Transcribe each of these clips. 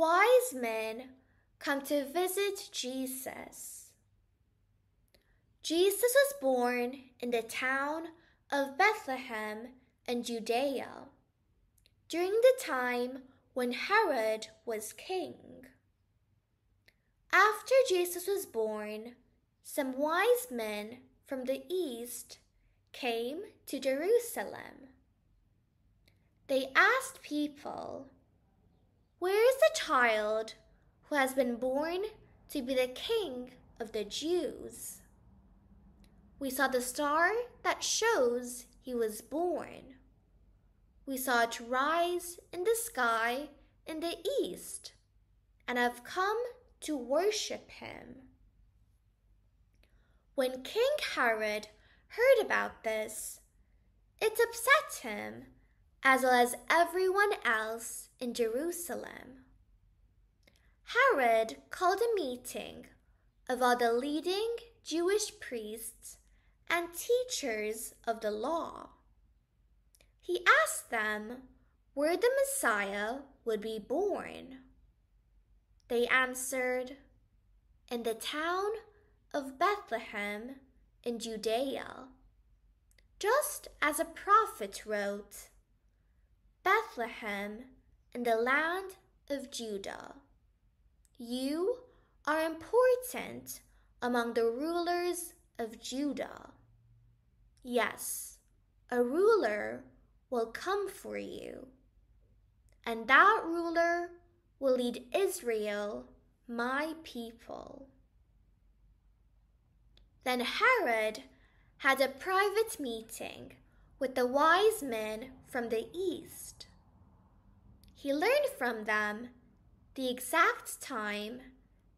wise men come to visit Jesus. Jesus was born in the town of Bethlehem in Judea during the time when Herod was king. After Jesus was born, some wise men from the east came to Jerusalem. They asked people, Where is the child who has been born to be the king of the Jews? We saw the star that shows he was born. We saw it rise in the sky in the east and have come to worship him. When King Herod heard about this, it upset him as well as everyone else in Jerusalem. Herod called a meeting of all the leading Jewish priests and teachers of the law. He asked them where the Messiah would be born. They answered, In the town of Bethlehem in Judea, just as a prophet wrote, Bethlehem in the land of Judah. You are important among the rulers of Judah. Yes, a ruler will come for you, and that ruler will lead Israel, my people. Then Herod had a private meeting with the wise men from the east. He learned from them the exact time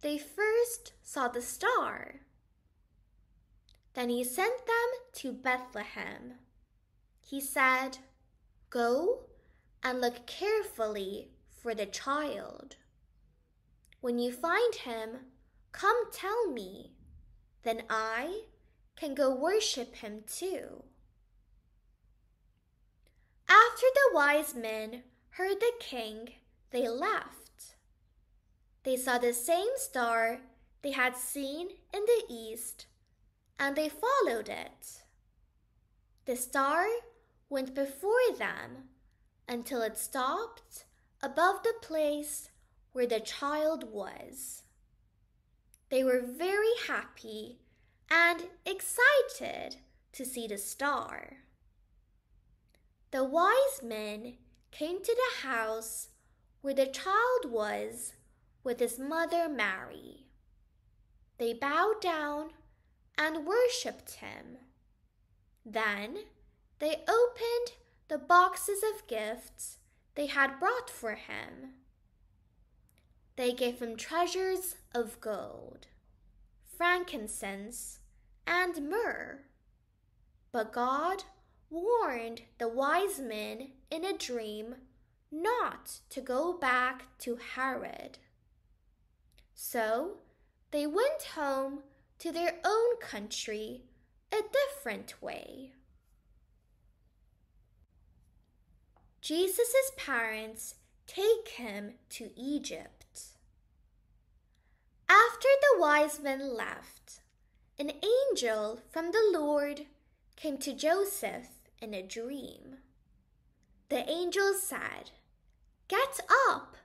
they first saw the star. Then he sent them to Bethlehem. He said, Go and look carefully for the child. When you find him, come tell me. Then I can go worship him too. After the wise men heard the king, they left. They saw the same star they had seen in the east, and they followed it. The star went before them until it stopped above the place where the child was. They were very happy and excited to see the star. The wise men came to the house where the child was with his mother Mary. They bowed down and worshipped him. Then they opened the boxes of gifts they had brought for him. They gave him treasures of gold, frankincense, and myrrh. But God warned the wise men in a dream not to go back to Herod. So they went home to their own country a different way. Jesus' parents take him to Egypt. After the wise men left, an angel from the Lord came to Joseph in a dream. The angel said, Get up,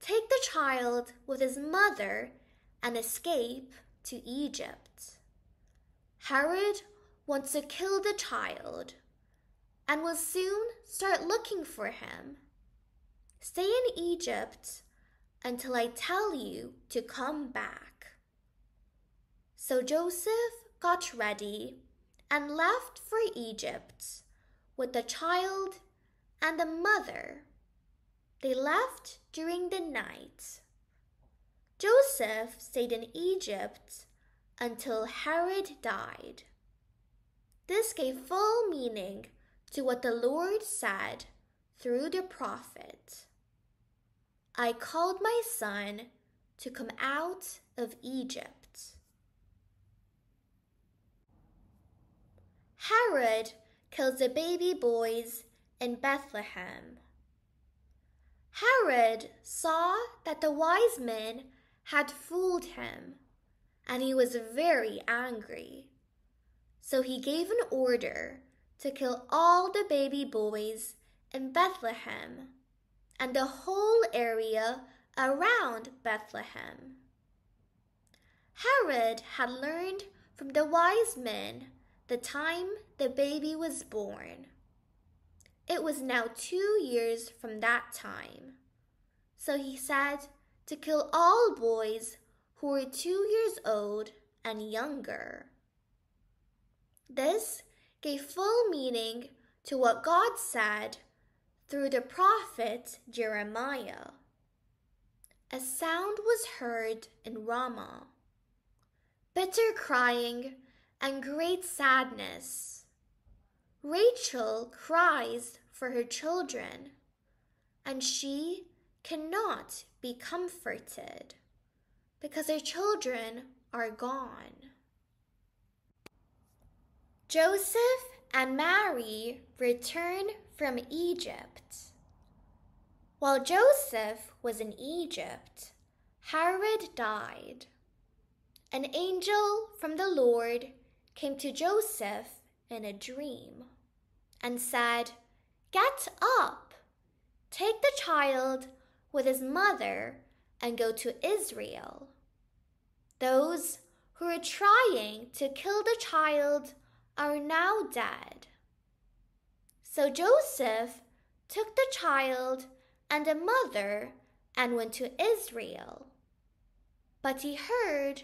take the child with his mother, and escape to Egypt. Herod wants to kill the child and will soon start looking for him. Stay in Egypt until I tell you to come back. So Joseph got ready and left for Egypt with the child and the mother. They left during the night. Joseph stayed in Egypt until Herod died. This gave full meaning to what the Lord said through the prophet I called my son to come out of Egypt. Herod kills the baby boys in Bethlehem. Herod saw that the wise men had fooled him, and he was very angry. So he gave an order to kill all the baby boys in Bethlehem and the whole area around Bethlehem. Herod had learned from the wise men the time the baby was born. It was now two years from that time. So he said to kill all boys who were two years old and younger. This gave full meaning to what God said through the prophet Jeremiah. A sound was heard in Ramah, bitter crying and great sadness. Rachel cries for her children, and she cannot be comforted because her children are gone. Joseph and Mary return from Egypt. While Joseph was in Egypt, Herod died. An angel from the Lord came to Joseph in a dream and said, Get up, take the child with his mother and go to Israel. Those who are trying to kill the child are now dead. So Joseph took the child and the mother and went to Israel. But he heard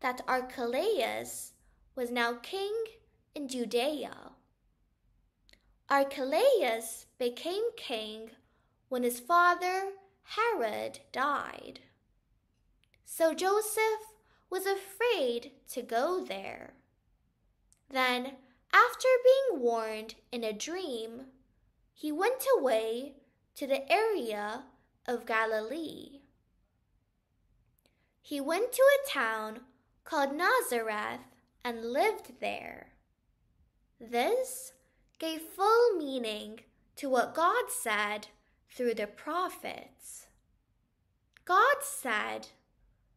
that Archelaus was now king in Judea. Archelaus became king when his father Herod died. So Joseph was afraid to go there. Then, after being warned in a dream, he went away to the area of Galilee. He went to a town called Nazareth and lived there. This gave full meaning to what God said through the prophets. God said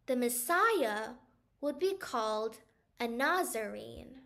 the Messiah would be called a Nazarene.